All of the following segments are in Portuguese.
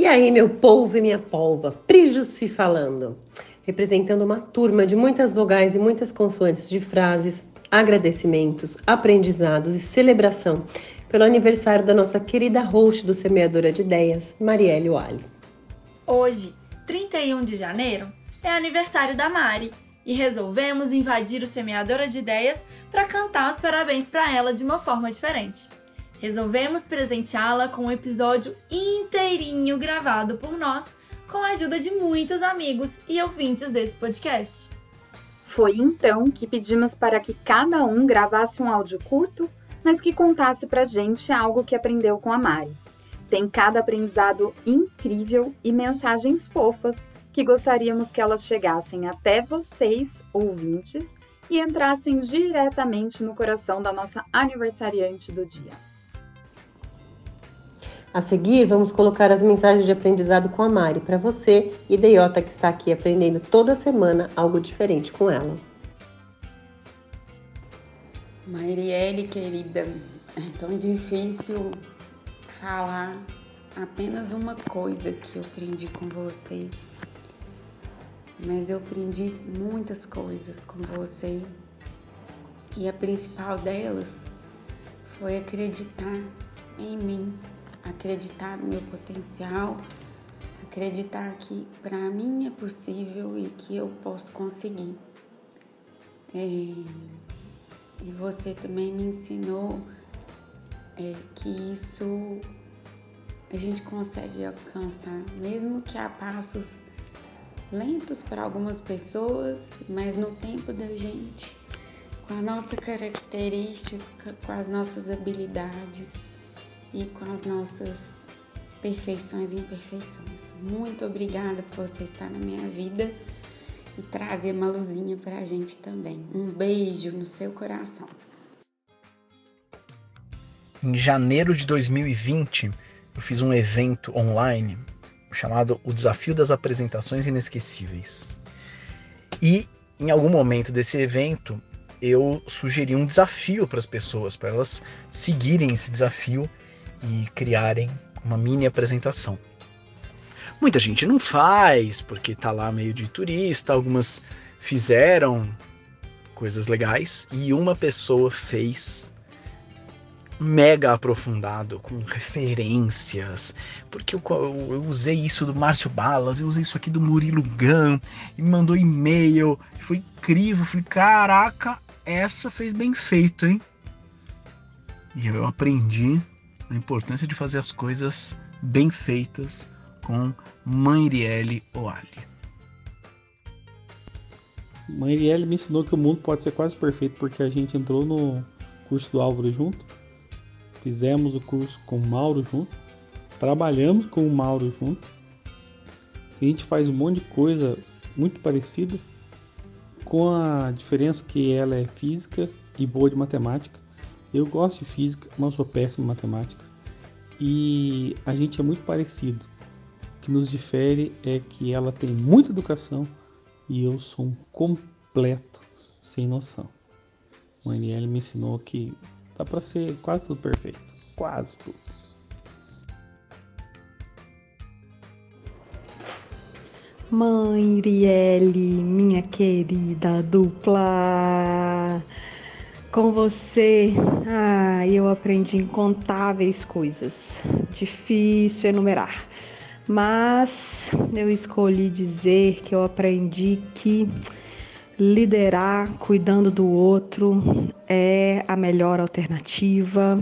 E aí, meu polvo e minha polva, se falando, representando uma turma de muitas vogais e muitas consoantes de frases, agradecimentos, aprendizados e celebração pelo aniversário da nossa querida host do Semeadora de Ideias, Marielle Wally. Hoje, 31 de janeiro, é aniversário da Mari e resolvemos invadir o Semeadora de Ideias para cantar os parabéns para ela de uma forma diferente. Resolvemos presenteá-la com um episódio inteirinho gravado por nós, com a ajuda de muitos amigos e ouvintes desse podcast. Foi então que pedimos para que cada um gravasse um áudio curto, mas que contasse pra gente algo que aprendeu com a Mari. Tem cada aprendizado incrível e mensagens fofas que gostaríamos que elas chegassem até vocês, ouvintes, e entrassem diretamente no coração da nossa aniversariante do dia. A seguir, vamos colocar as mensagens de aprendizado com a Mari para você, ideiota que está aqui aprendendo toda semana algo diferente com ela. Marielle, querida, é tão difícil falar apenas uma coisa que eu aprendi com você. Mas eu aprendi muitas coisas com você. E a principal delas foi acreditar em mim acreditar no meu potencial, acreditar que para mim é possível e que eu posso conseguir. É, e você também me ensinou é, que isso a gente consegue alcançar, mesmo que a passos lentos para algumas pessoas, mas no tempo da gente, com a nossa característica, com as nossas habilidades e com as nossas perfeições e imperfeições. Muito obrigada por você estar na minha vida e trazer uma luzinha para a gente também. Um beijo no seu coração. Em janeiro de 2020, eu fiz um evento online chamado O Desafio das Apresentações Inesquecíveis. E em algum momento desse evento, eu sugeri um desafio para as pessoas, para elas seguirem esse desafio e criarem uma mini apresentação. Muita gente não faz porque tá lá meio de turista, algumas fizeram coisas legais e uma pessoa fez mega aprofundado, com referências, porque eu, eu, usei isso do Márcio Balas, eu usei isso aqui do Murilo Gun, e me mandou e-mail, foi incrível, falei, caraca, essa fez bem feito, hein? E eu aprendi a importância de fazer as coisas bem feitas com Manriele Oali. Manriele me ensinou que o mundo pode ser quase perfeito porque a gente entrou no curso do Álvaro junto, fizemos o curso com o Mauro junto, trabalhamos com o Mauro junto, a gente faz um monte de coisa muito parecida, com a diferença que ela é física e boa de matemática eu gosto de física, mas sou péssimo em matemática. E a gente é muito parecido. O que nos difere é que ela tem muita educação e eu sou um completo sem noção. O Aniele me ensinou que dá para ser quase tudo perfeito. Quase tudo. Mãe Riele, minha querida dupla. Com você, ah, eu aprendi incontáveis coisas. Difícil enumerar. Mas eu escolhi dizer que eu aprendi que liderar cuidando do outro é a melhor alternativa,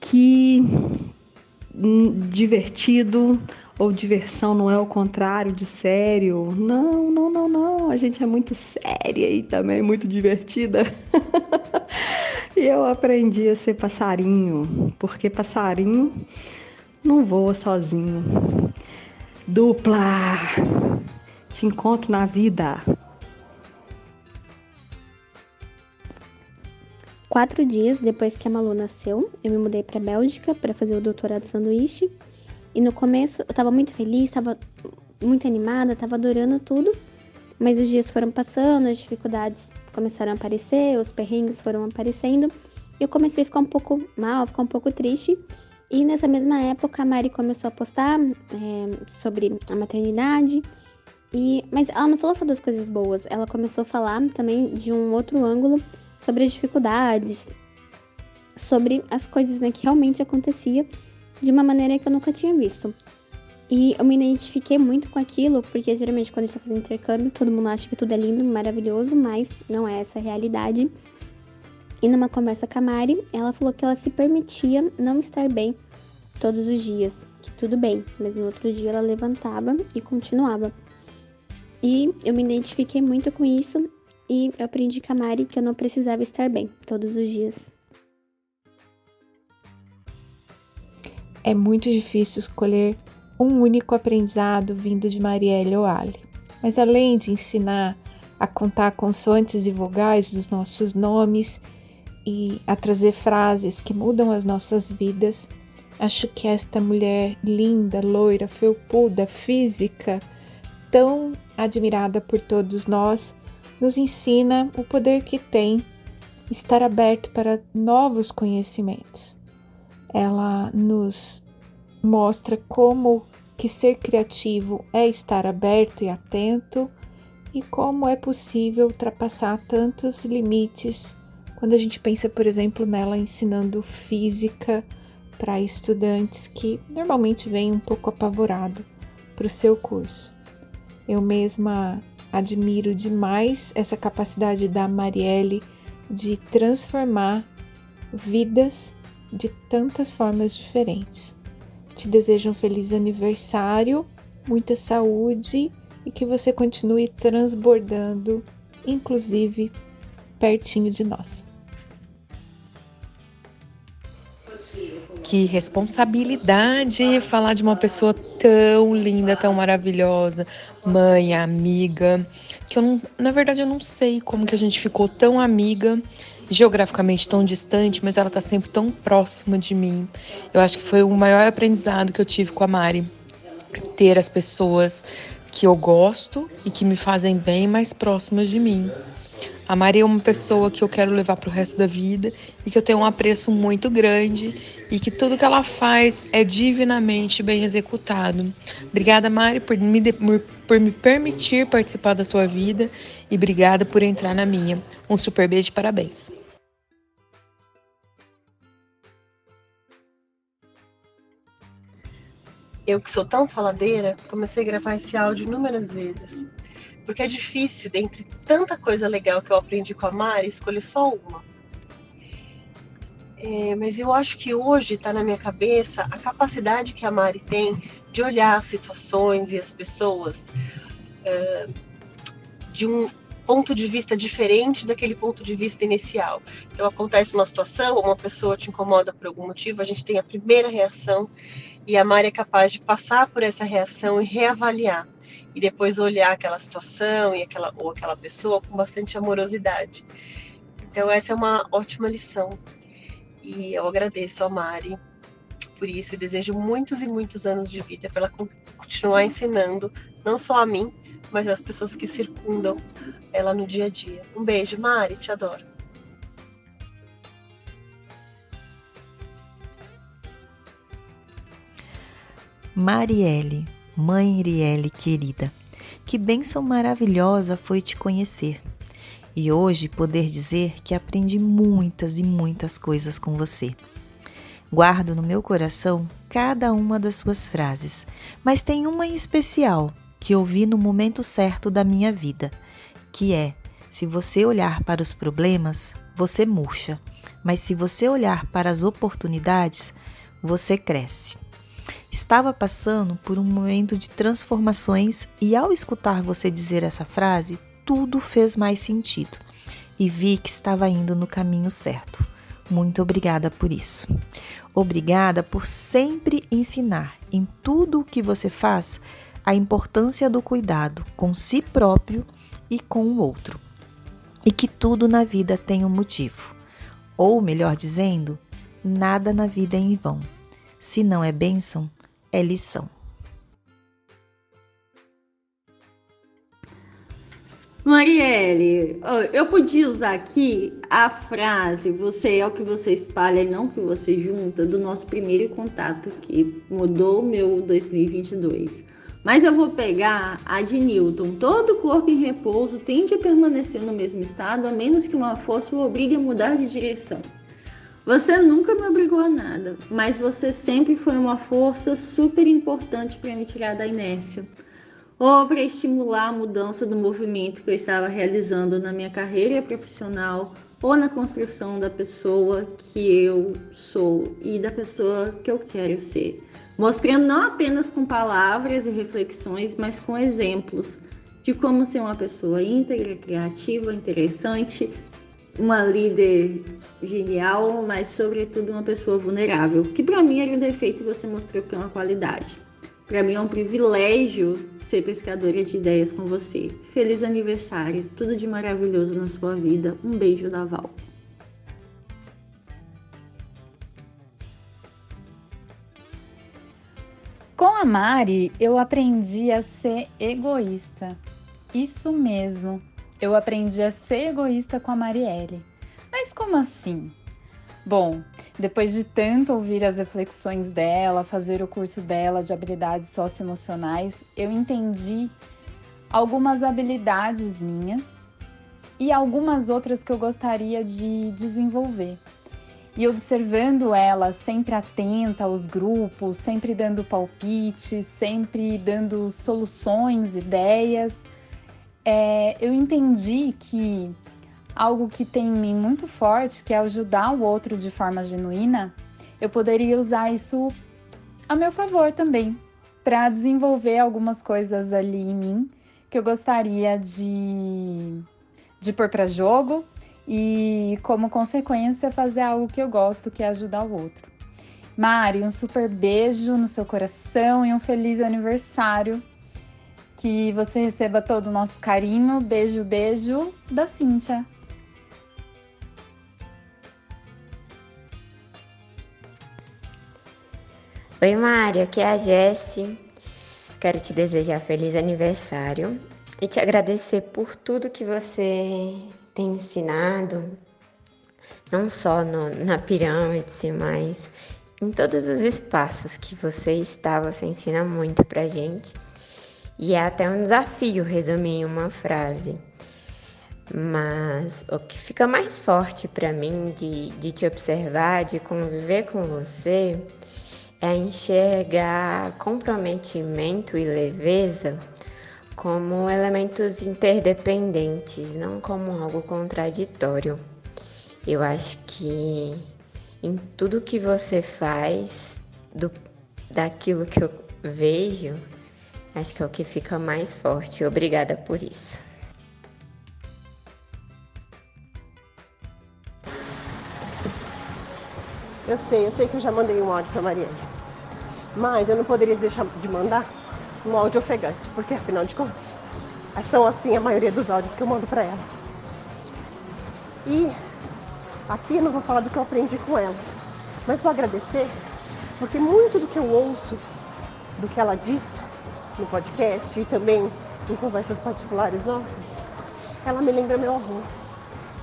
que hum, divertido ou diversão não é o contrário de sério. Não, não, não, não. A gente é muito séria e também muito divertida. e eu aprendi a ser passarinho, porque passarinho não voa sozinho. Dupla! Te encontro na vida. Quatro dias depois que a Malu nasceu, eu me mudei para Bélgica para fazer o doutorado sanduíche e no começo eu tava muito feliz, tava muito animada, tava adorando tudo. Mas os dias foram passando, as dificuldades começaram a aparecer, os perrengues foram aparecendo. E eu comecei a ficar um pouco mal, ficar um pouco triste. E nessa mesma época a Mari começou a postar é, sobre a maternidade. E, mas ela não falou só das coisas boas, ela começou a falar também de um outro ângulo sobre as dificuldades, sobre as coisas né, que realmente acontecia de uma maneira que eu nunca tinha visto. E eu me identifiquei muito com aquilo, porque geralmente quando a gente tá fazendo intercâmbio, todo mundo acha que tudo é lindo, maravilhoso, mas não é essa a realidade. E numa conversa com a Mari, ela falou que ela se permitia não estar bem todos os dias, que tudo bem, mas no outro dia ela levantava e continuava. E eu me identifiquei muito com isso e eu aprendi com a Mari que eu não precisava estar bem todos os dias. É muito difícil escolher um único aprendizado vindo de Marielle Oali. Mas além de ensinar a contar consoantes e vogais dos nossos nomes e a trazer frases que mudam as nossas vidas, acho que esta mulher linda, loira, felpuda, física, tão admirada por todos nós, nos ensina o poder que tem estar aberto para novos conhecimentos. Ela nos mostra como que ser criativo é estar aberto e atento e como é possível ultrapassar tantos limites quando a gente pensa, por exemplo, nela ensinando física para estudantes que normalmente vêm um pouco apavorado para o seu curso. Eu mesma admiro demais essa capacidade da Marielle de transformar vidas de tantas formas diferentes. Te desejo um feliz aniversário, muita saúde e que você continue transbordando, inclusive pertinho de nós. Que responsabilidade falar de uma pessoa tão linda, tão maravilhosa, mãe, amiga, que eu não, na verdade eu não sei como que a gente ficou tão amiga geograficamente tão distante, mas ela está sempre tão próxima de mim. Eu acho que foi o maior aprendizado que eu tive com a Mari. Ter as pessoas que eu gosto e que me fazem bem mais próximas de mim. A Mari é uma pessoa que eu quero levar para o resto da vida e que eu tenho um apreço muito grande e que tudo que ela faz é divinamente bem executado. Obrigada, Mari, por me, por me permitir participar da tua vida e obrigada por entrar na minha. Um super beijo e parabéns. Eu que sou tão faladeira, comecei a gravar esse áudio inúmeras vezes porque é difícil, dentre tanta coisa legal que eu aprendi com a Mari, escolher só uma. É, mas eu acho que hoje está na minha cabeça a capacidade que a Mari tem de olhar as situações e as pessoas é, de um ponto de vista diferente daquele ponto de vista inicial. Então acontece uma situação, uma pessoa te incomoda por algum motivo, a gente tem a primeira reação e a Mari é capaz de passar por essa reação e reavaliar e depois olhar aquela situação e aquela ou aquela pessoa com bastante amorosidade. Então essa é uma ótima lição. E eu agradeço a Mari por isso e desejo muitos e muitos anos de vida para ela continuar ensinando não só a mim, mas as pessoas que circundam ela no dia a dia. Um beijo, Mari, te adoro. Marielle, Mãe Iriele querida, que bênção maravilhosa foi te conhecer. E hoje poder dizer que aprendi muitas e muitas coisas com você. Guardo no meu coração cada uma das suas frases, mas tem uma em especial que ouvi no momento certo da minha vida, que é: se você olhar para os problemas, você murcha, mas se você olhar para as oportunidades, você cresce. Estava passando por um momento de transformações e, ao escutar você dizer essa frase, tudo fez mais sentido e vi que estava indo no caminho certo. Muito obrigada por isso. Obrigada por sempre ensinar em tudo o que você faz a importância do cuidado com si próprio e com o outro. E que tudo na vida tem um motivo. Ou, melhor dizendo, nada na vida é em vão. Se não é bênção, é lição. Marielle, eu podia usar aqui a frase você é o que você espalha e não o que você junta do nosso primeiro contato que mudou o meu 2022. Mas eu vou pegar a de Newton. Todo corpo em repouso tende a permanecer no mesmo estado, a menos que uma força o obrigue a mudar de direção. Você nunca me obrigou a nada, mas você sempre foi uma força super importante para me tirar da inércia. Ou para estimular a mudança do movimento que eu estava realizando na minha carreira profissional ou na construção da pessoa que eu sou e da pessoa que eu quero ser. Mostrando não apenas com palavras e reflexões, mas com exemplos de como ser uma pessoa íntegra, criativa, interessante, uma líder genial, mas sobretudo uma pessoa vulnerável, que para mim era um defeito e você mostrou que é uma qualidade. Para mim é um privilégio ser pescadora de ideias com você. Feliz aniversário, tudo de maravilhoso na sua vida. Um beijo da Val. Com a Mari, eu aprendi a ser egoísta. Isso mesmo, eu aprendi a ser egoísta com a Marielle. Mas como assim? Bom, depois de tanto ouvir as reflexões dela, fazer o curso dela de habilidades socioemocionais, eu entendi algumas habilidades minhas e algumas outras que eu gostaria de desenvolver e observando ela sempre atenta aos grupos, sempre dando palpites, sempre dando soluções, ideias, é, eu entendi que algo que tem em mim muito forte, que é ajudar o outro de forma genuína, eu poderia usar isso a meu favor também, para desenvolver algumas coisas ali em mim que eu gostaria de, de pôr para jogo e, como consequência, fazer algo que eu gosto, que é ajudar o outro. Mari, um super beijo no seu coração e um feliz aniversário. Que você receba todo o nosso carinho. Beijo, beijo da Cíntia. Oi, Mari, aqui é a Jessie. Quero te desejar feliz aniversário e te agradecer por tudo que você tem ensinado, não só no, na pirâmide, mas em todos os espaços que você está, você ensina muito pra gente. E é até um desafio resumir em uma frase. Mas o que fica mais forte para mim de, de te observar, de conviver com você, é enxergar comprometimento e leveza como elementos interdependentes, não como algo contraditório. Eu acho que em tudo que você faz, do, daquilo que eu vejo, acho que é o que fica mais forte. Obrigada por isso. Eu sei, eu sei que eu já mandei um áudio para Mariana. Mas eu não poderia deixar de mandar um áudio ofegante, porque afinal de contas, são assim a maioria dos áudios que eu mando para ela. E aqui eu não vou falar do que eu aprendi com ela, mas vou agradecer, porque muito do que eu ouço, do que ela diz no podcast e também em conversas particulares nossas, ela me lembra meu avô,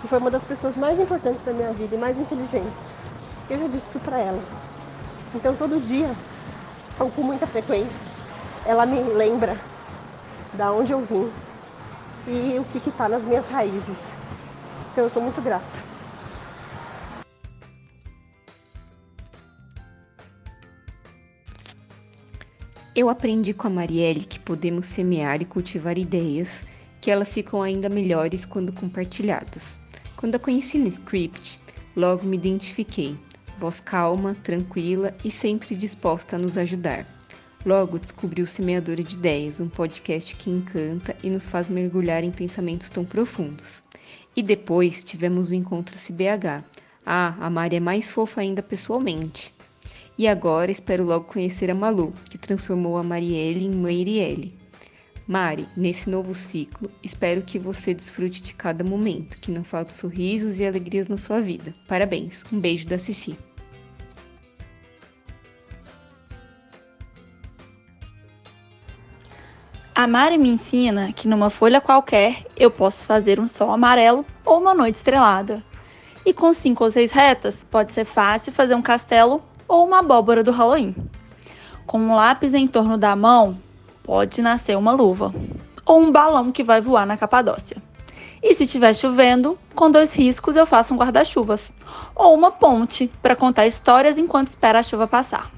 que foi uma das pessoas mais importantes da minha vida e mais inteligentes. Eu já disse isso pra ela. Então todo dia, ou com muita frequência, ela me lembra da onde eu vim e o que está nas minhas raízes. Então eu sou muito grata. Eu aprendi com a Marielle que podemos semear e cultivar ideias, que elas ficam ainda melhores quando compartilhadas. Quando a conheci no script, logo me identifiquei. Voz calma, tranquila e sempre disposta a nos ajudar. Logo descobri o Semeadora de Ideias, um podcast que encanta e nos faz mergulhar em pensamentos tão profundos. E depois tivemos o encontro CBH. Ah, a Mari é mais fofa ainda pessoalmente. E agora espero logo conhecer a Malu, que transformou a Marielle em Mãe Irielle. Mari, nesse novo ciclo, espero que você desfrute de cada momento, que não falte sorrisos e alegrias na sua vida. Parabéns. Um beijo da Cici. A Mari me ensina que numa folha qualquer eu posso fazer um sol amarelo ou uma noite estrelada. E com cinco ou seis retas, pode ser fácil fazer um castelo ou uma abóbora do Halloween. Com um lápis em torno da mão, pode nascer uma luva ou um balão que vai voar na Capadócia. E se estiver chovendo, com dois riscos eu faço um guarda-chuvas ou uma ponte para contar histórias enquanto espera a chuva passar.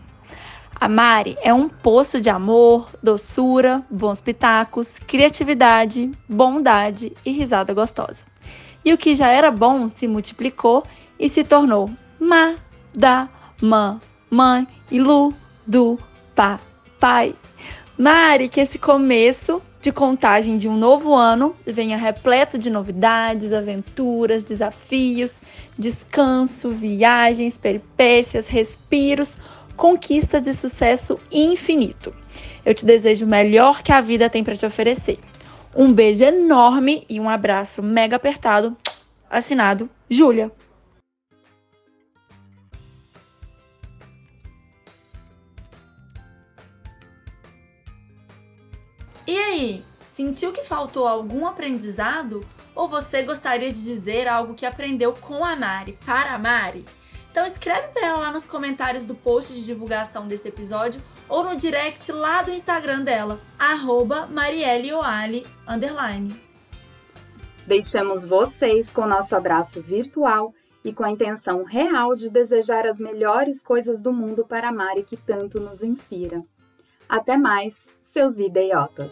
A Mari é um poço de amor, doçura, bons pitacos, criatividade, bondade e risada gostosa. E o que já era bom se multiplicou e se tornou Ma, Ma, Mãe e Lu, Du, Pa, Pai. Mari, que esse começo de contagem de um novo ano venha repleto de novidades, aventuras, desafios, descanso, viagens, peripécias, respiros, conquistas e sucesso infinito. Eu te desejo o melhor que a vida tem para te oferecer. Um beijo enorme e um abraço mega apertado. Assinado Júlia. E aí, sentiu que faltou algum aprendizado? Ou você gostaria de dizer algo que aprendeu com a Mari, para a Mari? Então escreve para ela lá nos comentários do post de divulgação desse episódio ou no direct lá do Instagram dela, arroba Deixamos vocês com nosso abraço virtual e com a intenção real de desejar as melhores coisas do mundo para a Mari que tanto nos inspira. Até mais! Seus idiotas.